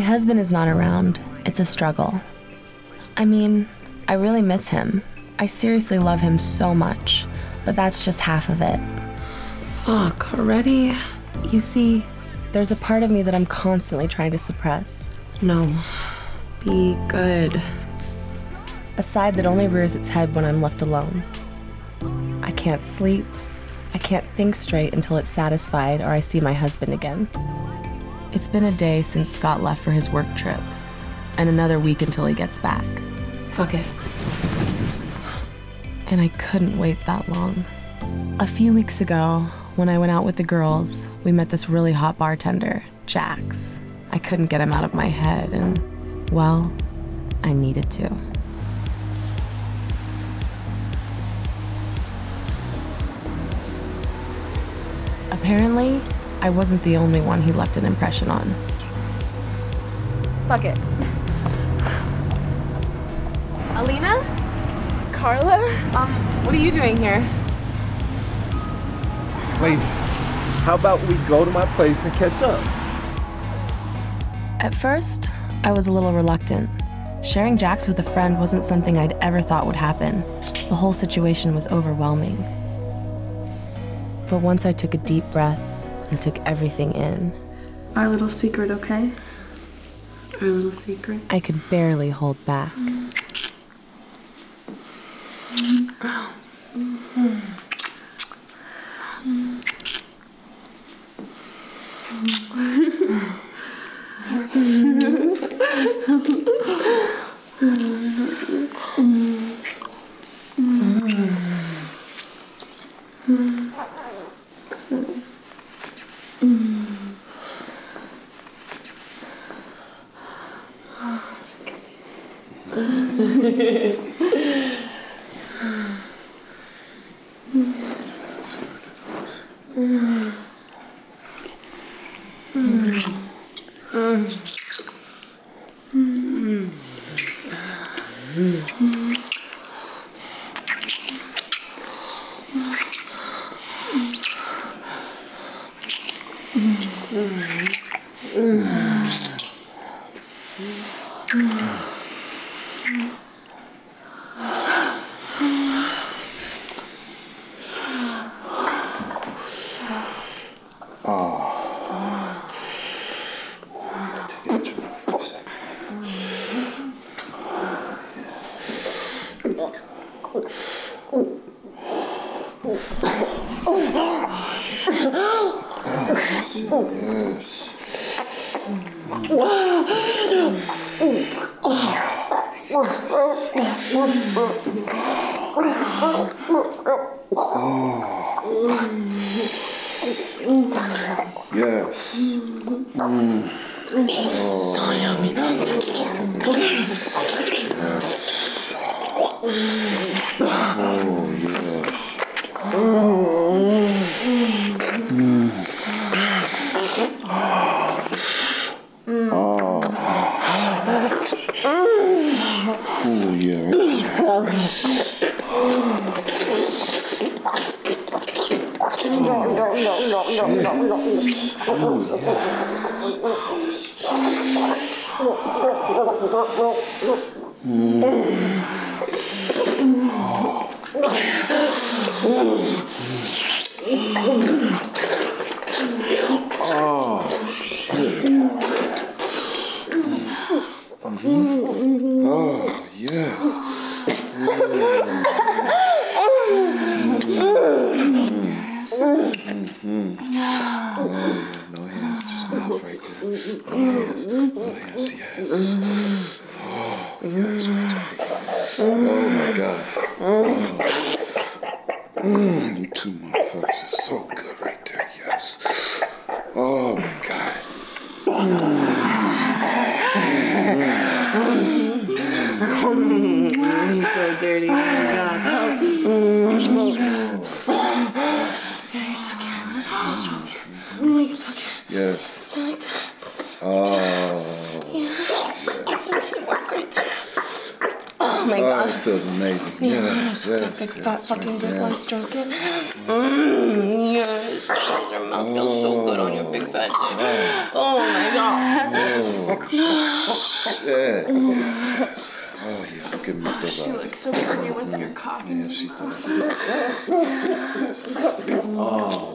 husband is not around, it's a struggle. I mean, I really miss him. I seriously love him so much, but that's just half of it. Fuck, already? You see, there's a part of me that I'm constantly trying to suppress. No. Be good. A side that only rears its head when I'm left alone. I can't sleep. I can't think straight until it's satisfied or I see my husband again. It's been a day since Scott left for his work trip, and another week until he gets back. Fuck it. And I couldn't wait that long. A few weeks ago, when I went out with the girls, we met this really hot bartender, Jax. I couldn't get him out of my head, and, well, I needed to. Apparently, I wasn't the only one he left an impression on. Fuck it. Alina? Carla? Um, what are you doing here? Wait, how about we go to my place and catch up? At first, I was a little reluctant. Sharing Jax with a friend wasn't something I'd ever thought would happen. The whole situation was overwhelming. But once I took a deep breath and took everything in, Our little secret, okay? Our little secret. I could barely hold back. Mm. 음. Yes. Oh, yes. Oh, yeah. Oh, ああ。Yes. Oh, my God. He's so dirty. Oh my god. Yes. Oh. Oh my Oh, god. it feels amazing. Yes, yes, Big yes. fat fucking right dick there. while mm, I stroke it. Mmm, yes. Your mouth feels so oh. good on your big fat dick. Oh, oh my god. Oh. Yeah. Yes, yes. Oh, you fucking make those You look eyes. so pretty with mm, your cock. Yes, she does. Oh.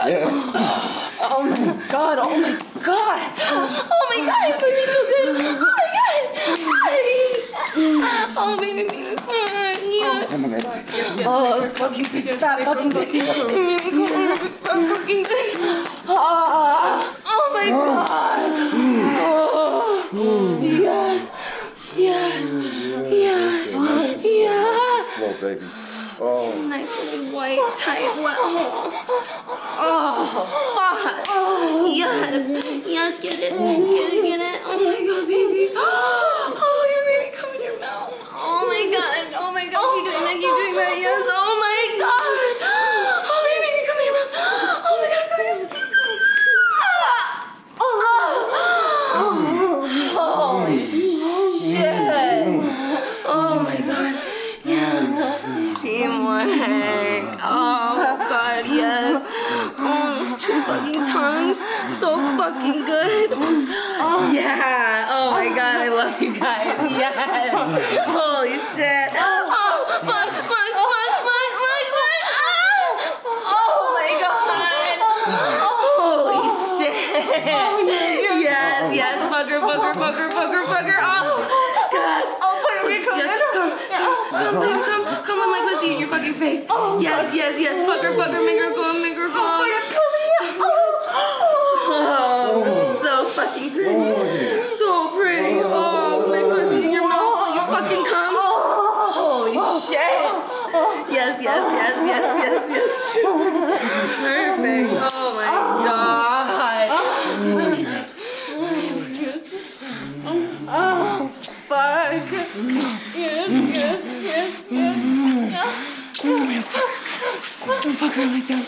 Oh my god, oh my god. Oh my god, you made me so good. Oh my god. Oh baby, baby. Yeah. Oh my God. Oh, fucking big fat fucking dick. You made me go on a big fat fucking dick. Oh, oh my god. Oh, yes. Yes. Yes. Yes. Slow, baby. Oh. Nice white, tight, well. Oh, fuck. Yes. Yes, get it. Get it, get it. Oh my god, baby. Oh, your baby come in your mouth. Oh my god. Oh my god. Keep doing that. Keep doing that. Yes. Oh my god. Oh, your baby come in your mouth. Oh my god. Come in your mouth. Holy shit. Oh my god. Teamwork. Oh god, yes. Oh, those two fucking tongues. So fucking good. Yeah. Oh my god, I love you guys. Yes. Holy shit. Oh, fuck, fuck, fuck, fuck, fuck, fuck. Ah! Oh my god. Holy shit. Yes, yes. Fucker, fucker, fucker, fucker, fucker. Oh, god. Oh, come. Yes, come, come, come, baby, come, come on my pussy in your fucking face. Oh, yes, yes, yes. Fucker, fucker, make her go, make fuck. Yes, yes, yes, yes. Fuck her like that.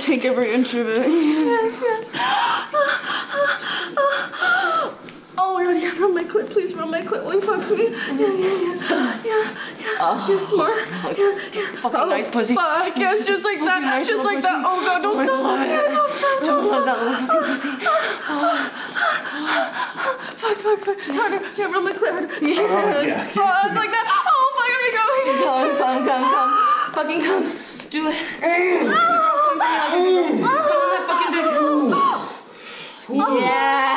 Take every inch of it. Yes, yes. Oh my god, yeah, rub my clit, please rub my clit while he fucks me. Yeah, yeah, yeah. Yeah, yeah. Oh yes, more. Yeah, yeah. Fucking oh, nice pussy. Fuck, yes, just like that. nice just like that. Oh god, don't oh stop. it. Yeah, don't stop, don't stop. that little fucking pussy. Fuck, fuck, fuck. Harder. Yeah, rub my clit harder. Yes. Fuck, like that. Oh, fuck, here we go. Come, come, come, come. Fucking come. Do it. Come on that. Oh. Like that.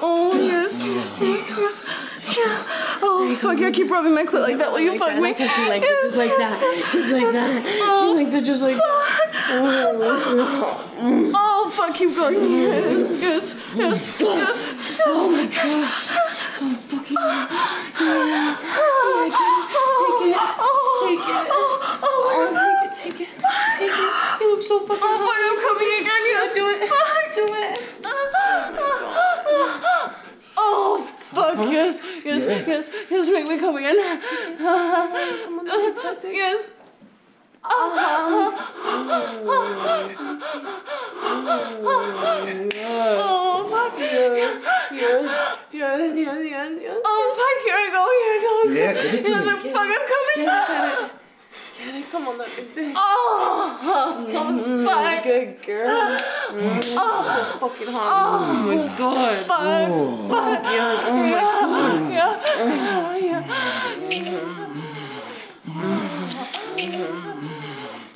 Oh, yes, yes, yes, yes. Oh, fuck, yeah, keep rubbing my clit like that while you fuck me. She likes it just like that. Just like that. She likes it just like that. Oh, fuck, keep going. Yes, yes, yes, yes. Oh my god. So fucking. yeah. Take it. Take it. Oh, oh, my Oh, God. take it. Take it. Take it. You look so fucking Oh, hot. fuck, I'm coming again. Yes, Do it. Do it. Oh, oh fuck, yes, yes, yes, yes, make me come again. Yes. Oh, fuck. Yes, yes, yes, yes, yes. Oh, fuck, here I go, here I go. Yeah, give it to Yes, me. I'm- fuck, I'm coming. Get it, get it. Come on, let me do it. Oh, fuck. Good girl. Mm, so fucking hot. Oh, my god. Fuck. Fuck. Yeah, oh my god. Yeah. Yeah.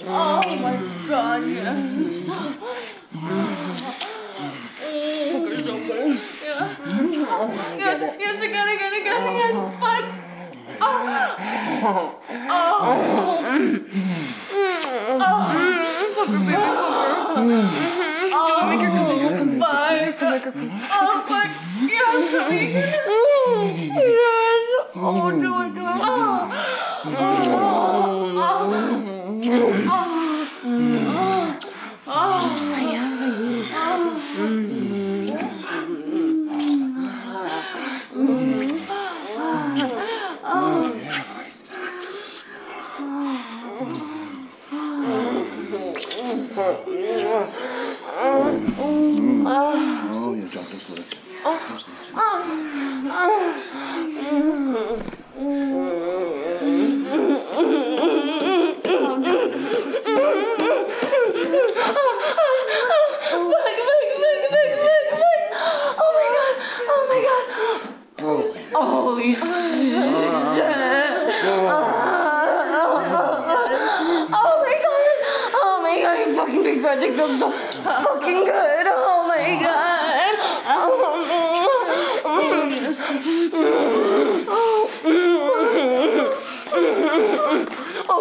Oh my god, yes. Yes, yes, again, again, again, yes, fuck. Oh. Oh. oh, Fucker, baby, fucker. Oh. Make her come. Fuck. Make her come. Oh, fuck. Yeah, I'm coming. Yes. Oh, no, I don't. Oh. Oh, Holy shit. Oh my god. Oh my god, fucking big fat feels so fucking good. Oh my god.